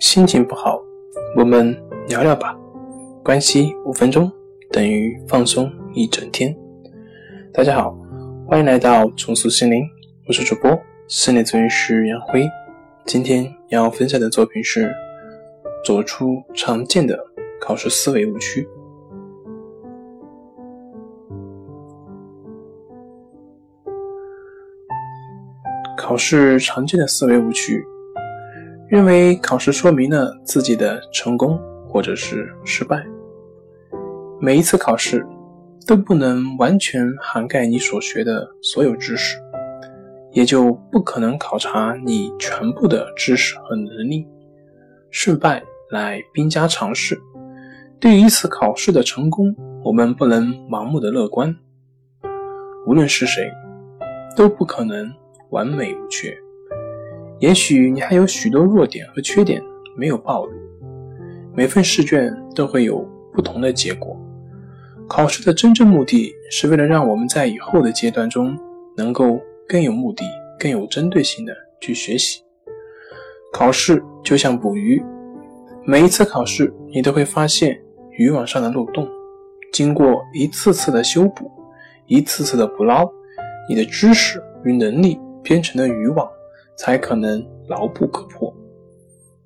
心情不好，我们聊聊吧。关系五分钟等于放松一整天。大家好，欢迎来到重塑心灵，我是主播心理咨询师杨辉。今天要分享的作品是走出常见的考试思维误区。考试常见的思维误区。认为考试说明了自己的成功或者是失败。每一次考试都不能完全涵盖你所学的所有知识，也就不可能考察你全部的知识和能力。胜败乃兵家常事。对于一次考试的成功，我们不能盲目的乐观。无论是谁，都不可能完美无缺。也许你还有许多弱点和缺点没有暴露。每份试卷都会有不同的结果。考试的真正目的是为了让我们在以后的阶段中能够更有目的、更有针对性的去学习。考试就像捕鱼，每一次考试你都会发现渔网上的漏洞。经过一次次的修补，一次次的捕捞，你的知识与能力编成的渔网。才可能牢不可破。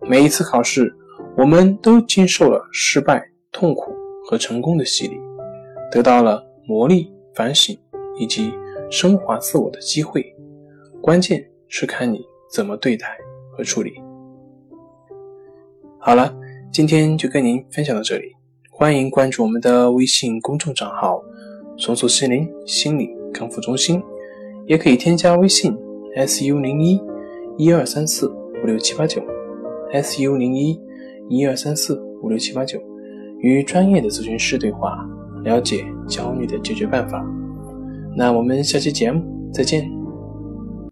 每一次考试，我们都经受了失败、痛苦和成功的洗礼，得到了磨砺、反省以及升华自我的机会。关键是看你怎么对待和处理。好了，今天就跟您分享到这里。欢迎关注我们的微信公众账号“松鼠心灵心理康复中心”，也可以添加微信 “su 零一”。一二三四五六七八九，SU 零一一二三四五六七八九，与专业的咨询师对话，了解焦虑的解决办法。那我们下期节目再见。